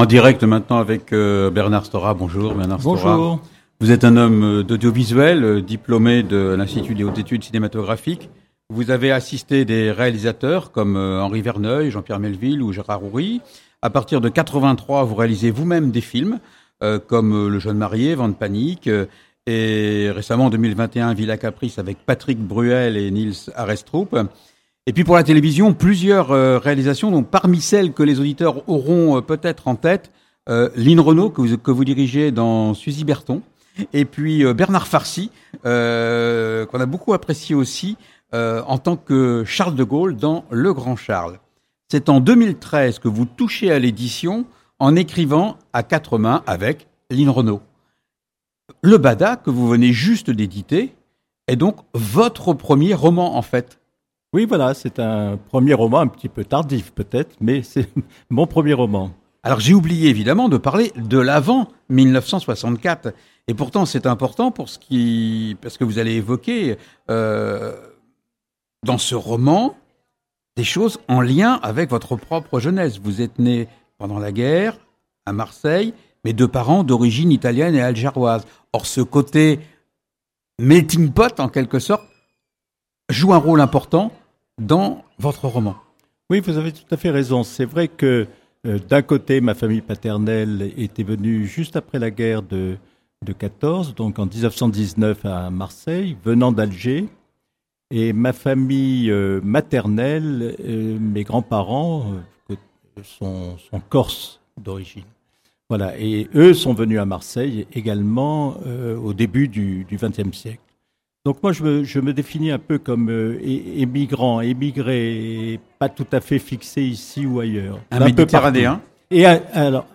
En direct maintenant avec euh, Bernard Stora. Bonjour Bernard Stora. Bonjour. Vous êtes un homme euh, d'audiovisuel, euh, diplômé de l'Institut des hautes études cinématographiques. Vous avez assisté des réalisateurs comme Henri Verneuil, Jean-Pierre Melville ou Gérard Houry. À partir de 83, vous réalisez vous-même des films comme Le jeune marié, Vent de panique et récemment en 2021 Villa Caprice avec Patrick Bruel et Niels Arestrup. Et puis pour la télévision, plusieurs euh, réalisations, donc parmi celles que les auditeurs auront euh, peut-être en tête, euh, Lynn Renault, que vous, dirigez dans Suzy Berton, et puis Bernard Farcy, qu'on a beaucoup apprécié aussi en tant que Charles de Gaulle dans Le Grand Charles. C'est en 2013 que vous touchez à l'édition en écrivant à quatre mains avec Lynn Renault. Le Bada, que vous venez juste d'éditer, est donc votre premier roman en fait. Oui, voilà, c'est un premier roman un petit peu tardif peut-être, mais c'est mon premier roman. Alors j'ai oublié évidemment de parler de l'avant 1964, et pourtant c'est important pour ce qui, parce que vous allez évoquer euh, dans ce roman des choses en lien avec votre propre jeunesse. Vous êtes né pendant la guerre à Marseille, mais deux parents d'origine italienne et algéroise. Or ce côté melting pot en quelque sorte joue un rôle important dans votre roman. Oui, vous avez tout à fait raison. C'est vrai que euh, d'un côté, ma famille paternelle était venue juste après la guerre de, de 14, donc en 1919 à Marseille, venant d'Alger. Et ma famille euh, maternelle, euh, mes grands-parents sont, sont corses d'origine. Voilà, et eux sont venus à Marseille également au début du XXe siècle. Donc moi, je me, je me, définis un peu comme euh, émigrant, émigré, pas tout à fait fixé ici ou ailleurs. Un, méditerranéen Et alors,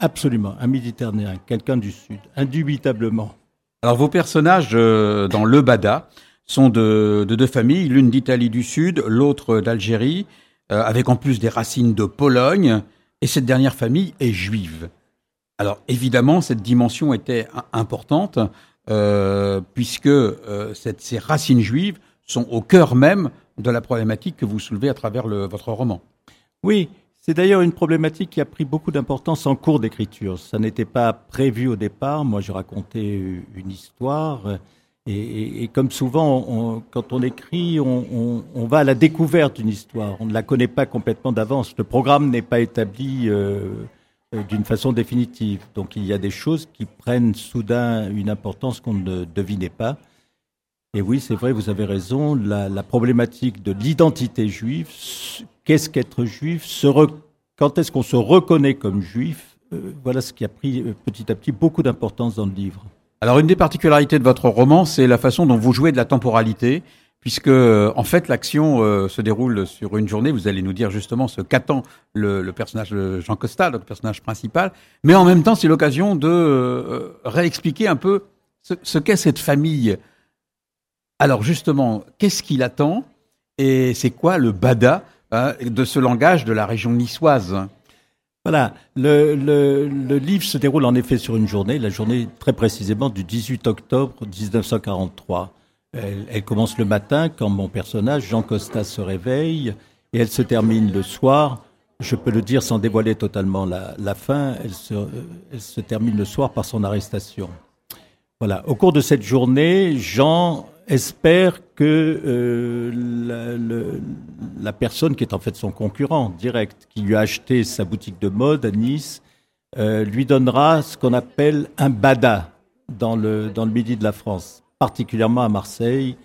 absolument, un méditerranéen, quelqu'un du Sud, indubitablement. Alors vos personnages euh, dans Le Bada sont de, de deux familles, l'une d'Italie du Sud, l'autre d'Algérie, euh, avec en plus des racines de Pologne, et cette dernière famille est juive. Alors évidemment, cette dimension était importante. Euh, puisque euh, ces racines juives sont au cœur même de la problématique que vous soulevez à travers votre roman. Oui, c'est d'ailleurs une problématique qui a pris beaucoup d'importance en cours d'écriture. Ça n'était pas prévu au départ. Moi, je racontais une histoire. Et, comme souvent, quand on écrit, on, va à la découverte d'une histoire. On ne la connaît pas complètement d'avance. Le programme n'est pas établi euh, d'une façon définitive. Donc il y a des choses qui prennent soudain une importance qu'on ne devinait pas. Et oui, c'est vrai, vous avez raison, la, problématique de l'identité juive, qu'est-ce qu'être juif, quand est-ce qu'on se reconnaît comme juif, euh, voilà ce qui a pris euh, petit à petit beaucoup d'importance dans le livre. Alors une des particularités de votre roman, c'est la façon dont vous jouez de la temporalité puisque euh, en fait l'action euh, se déroule sur une journée. Vous allez nous dire justement ce qu'attend le, personnage de Jean Costa, le personnage principal, mais en même temps c'est l'occasion de euh, réexpliquer un peu ce, qu'est cette famille. Alors justement, qu'est-ce qu'il attend et c'est quoi le bada hein, de ce langage de la région niçoise? Voilà, le, livre se déroule en effet sur une journée, la journée très précisément du 18 octobre 1943. Elle, commence le matin quand mon personnage, Jean Costa, se réveille et elle se termine le soir. Je peux le dire sans dévoiler totalement la, fin, elle se, elle se, termine le soir par son arrestation. Voilà. Au cours de cette journée, Jean espère que euh, la, personne qui est en fait son concurrent direct, qui lui a acheté sa boutique de mode à Nice, euh, lui donnera ce qu'on appelle un bada dans le midi de la France particulièrement à Marseille,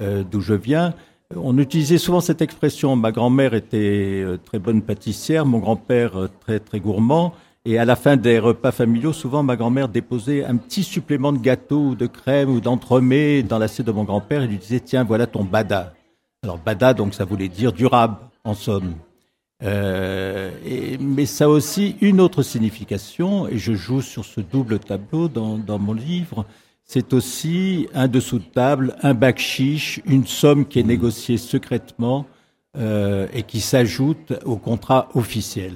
euh, d'où je viens. On utilisait souvent cette expression. Ma grand-mère était euh, très bonne pâtissière, mon grand-père euh, très très gourmand. Et à la fin des repas familiaux, souvent ma grand-mère déposait un petit supplément de gâteau ou de crème ou d'entremets dans l'assiette de mon grand-père et lui disait tiens voilà ton bada. Alors bada donc ça voulait dire durable en somme. mais ça a aussi une autre signification et je joue sur ce double tableau dans, dans mon livre c'est aussi un dessous de table, un bac une somme qui est négociée secrètement euh, et qui s'ajoute au contrat officiel.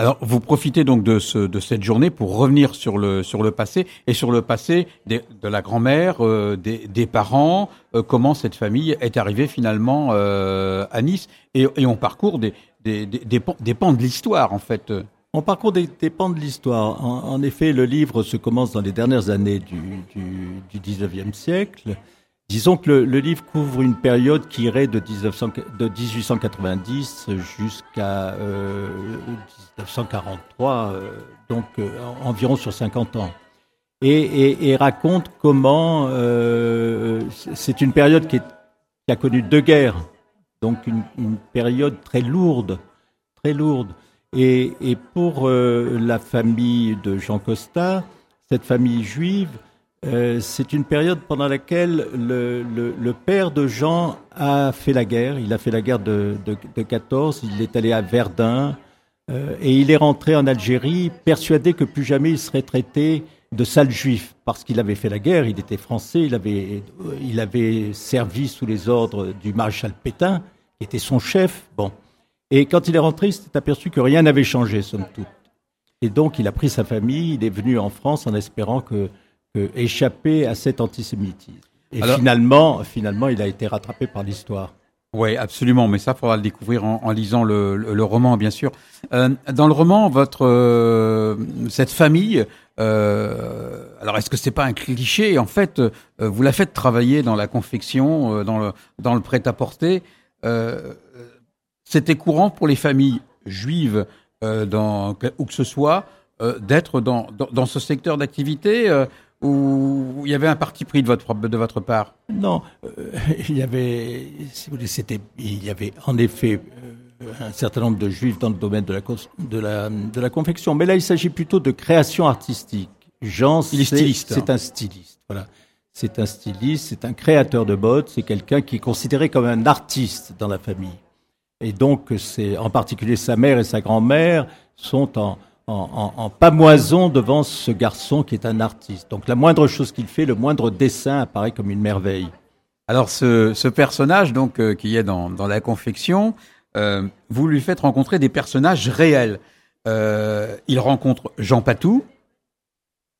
Alors, vous profitez donc de, ce, de cette journée pour revenir sur le, sur le passé et sur le passé de la grand-mère, euh, des, des, parents, euh, comment cette famille est arrivée finalement euh, à Nice. Et, et, on parcourt des, des, des, des, pans, de l'histoire, en fait. On parcourt des, pans de l'histoire. En, effet, le livre se commence dans les dernières années du, du, du 19e siècle. Disons que le, livre couvre une période qui irait de, 1900, de 1890 jusqu'à euh, 1943, euh, donc euh, environ sur 50 ans. Et, raconte comment euh, c'est une période qui, a connu deux guerres, donc une période très lourde, très lourde. Et, et pour euh, la famille de Jean Costa, cette famille juive, euh, c'est une période pendant laquelle le, le, le, père de Jean a fait la guerre. Il a fait la guerre de, de, de 14. Il est allé à Verdun euh, et il est rentré en Algérie persuadé que plus jamais il serait traité de sale juif parce qu'il avait fait la guerre. Il était français. Il avait, il avait servi sous les ordres du maréchal Pétain, qui était son chef. Bon. Et quand il est rentré, il s'est aperçu que rien n'avait changé, somme toute. Et donc, il a pris sa famille. Il est venu en France en espérant que échapper à cet antisémitisme. Et finalement, finalement, il a été rattrapé par l'histoire. Oui, absolument, mais ça, faudra le découvrir en, en lisant le, le, le, roman, bien sûr. Euh, dans le roman, votre euh, cette famille, euh, alors est-ce que c'est pas un cliché? En fait, euh, vous la faites travailler dans la confection, euh, dans le dans le prêt-à-porter. C'était courant pour les familles juives, dans où que ce soit, d'être dans, dans, dans ce secteur d'activité ou il y avait un parti pris de votre de votre part Non, euh, il y avait, si vous voulez, c'était, il y avait en effet euh, un certain nombre de juifs dans le domaine de la de la de la confection, mais là il s'agit plutôt de création artistique. Jean, il est styliste. C'est hein. un styliste, voilà. C'est un styliste, c'est un créateur de mode, c'est quelqu'un qui est considéré comme un artiste dans la famille. Et donc, c'est en particulier sa mère et sa grand-mère sont en, en, en, pamoison devant ce garçon qui est un artiste. Donc la moindre chose qu'il fait, le moindre dessin apparaît comme une merveille. Alors ce, ce personnage donc euh, qui est dans, dans la confection, euh, vous lui faites rencontrer des personnages réels. Euh, il rencontre Jean Patou,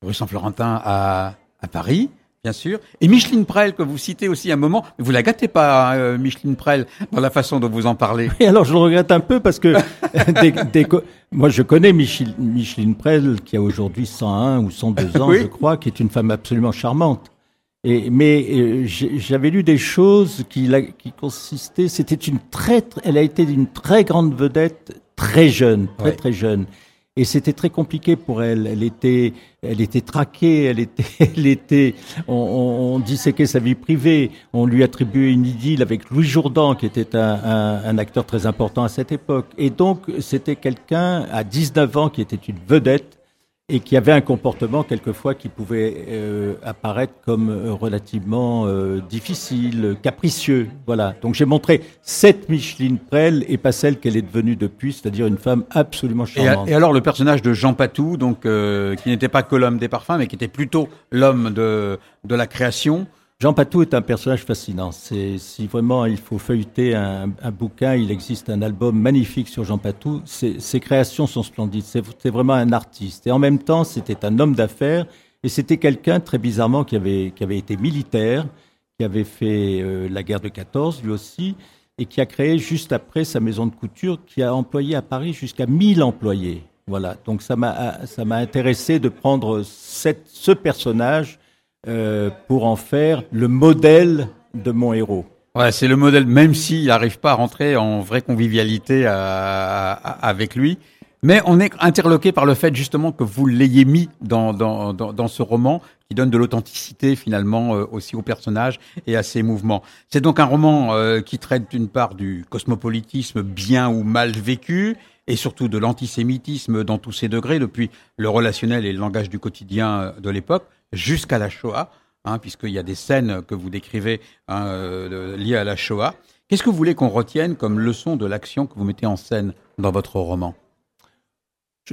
rue Saint-Florentin à, à Paris bien sûr. Et Micheline Prel, que vous citez aussi un moment, vous la gâtez pas, euh, Micheline Prel, dans la façon dont vous en parlez. Et alors je le regrette un peu parce que moi je connais Micheline, Micheline Prel, qui a aujourd'hui 101 ou 102 ans, je crois, qui est une femme absolument charmante. Et, mais euh, j'avais lu des choses qui, qui consistaient, c'était une très, elle a été une très grande vedette très jeune, très très jeune et c'était très compliqué pour elle. Elle était, elle était traquée, elle était, elle était, on, disséquait sa vie privée. On lui attribuait une idylle avec Louis Jourdan, qui était un acteur très important à cette époque. Et donc, c'était quelqu'un à 19 ans qui était une vedette et qui avait un comportement quelquefois qui pouvait euh, apparaître comme euh, relativement euh, difficile, capricieux. Voilà. Donc j'ai montré cette Micheline Prel et pas celle qu'elle est devenue depuis, c'est-à-dire une femme absolument charmante. Et, et, alors le personnage de Jean Patou, donc euh, qui n'était pas que l'homme des parfums, mais qui était plutôt l'homme de de la création. Jean Patou est un personnage fascinant. C'est si vraiment il faut feuilleter un, un, bouquin, il existe un album magnifique sur Jean Patou. Ses, ses créations sont splendides. C'est vraiment un artiste et en même temps c'était un homme d'affaires et c'était quelqu'un très bizarrement qui avait qui avait été militaire, qui avait fait euh, la guerre de 14 lui aussi et qui a créé juste après sa maison de couture qui a employé à Paris jusqu'à 1000 employés. Voilà. Donc ça m'a ça m'a intéressé de prendre cette, ce personnage euh, pour en faire le modèle de mon héros. Ouais, c'est le modèle, même s'il n'arrive pas à rentrer en vraie convivialité à, à, avec lui. Mais on est interloqué par le fait justement que vous l'ayez mis dans, dans, dans, ce roman qui donne de l'authenticité finalement euh, aussi au personnage et à ses mouvements. C'est donc un roman euh, qui traite d'une part du cosmopolitisme bien ou mal vécu et surtout de l'antisémitisme dans tous ses degrés, depuis le relationnel et le langage du quotidien de l'époque, jusqu'à la Shoah, hein, puisqu'il y a des scènes que vous décrivez hein, euh, liées à la Shoah. Qu'est-ce que vous voulez qu'on retienne comme leçon de l'action que vous mettez en scène dans votre roman?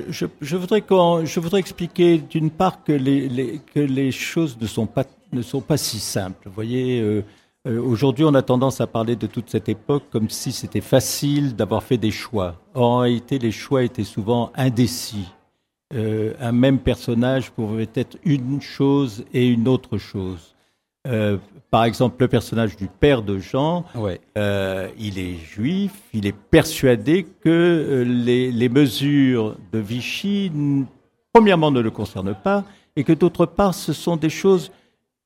Je, voudrais expliquer d'une part que les, choses ne sont pas, ne sont pas si simples. Vous voyez, euh, euh, aujourd'hui, on a tendance à parler de toute cette époque comme si c'était facile d'avoir fait des choix. Or, en réalité, les choix étaient souvent indécis euh, un même personnage pouvait être une chose et une autre chose. Euh, par exemple, le personnage du père de Jean, Ouais. euh, il est juif, il est persuadé que les, les mesures de Vichy, premièrement, ne le concernent pas, et que d'autre part, ce sont des choses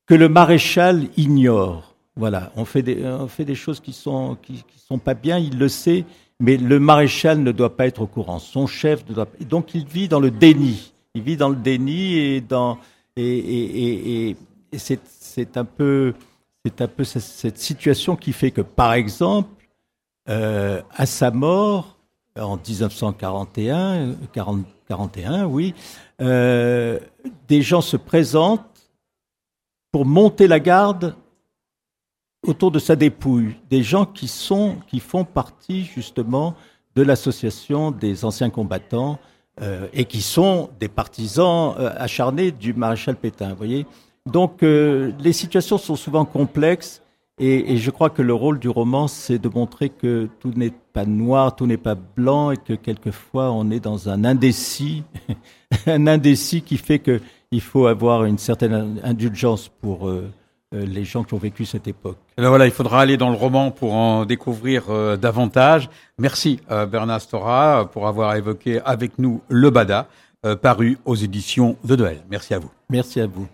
que le maréchal ignore. Voilà, on fait des, on fait des choses qui sont, qui, qui sont pas bien, il le sait, mais le maréchal ne doit pas être au courant. Son chef ne doit pas. Donc il vit dans le déni. Il vit dans le déni et dans et, et, et, et- c'est, un peu c'est un peu ce- cette situation qui fait que par exemple euh, à sa mort en 1941 40 41 oui euh, des gens se présentent pour monter la garde autour de sa dépouille, des gens qui sont qui font partie justement de l'association des anciens combattants euh, et qui sont des partisans euh, acharnés du maréchal Pétain. Voyez, donc euh, les situations sont souvent complexes et, et je crois que le rôle du roman, c'est de montrer que tout n'est pas noir, tout n'est pas blanc et que quelquefois on est dans un indécis, un indécis qui fait que il faut avoir une certaine indulgence pour les gens qui ont vécu cette époque. Alors voilà, il faudra aller dans le roman pour en découvrir euh, davantage. Merci euh, Bernard Stora euh, pour avoir évoqué avec nous Le Bada, euh, paru aux éditions de Noël. Merci à vous. Merci à vous.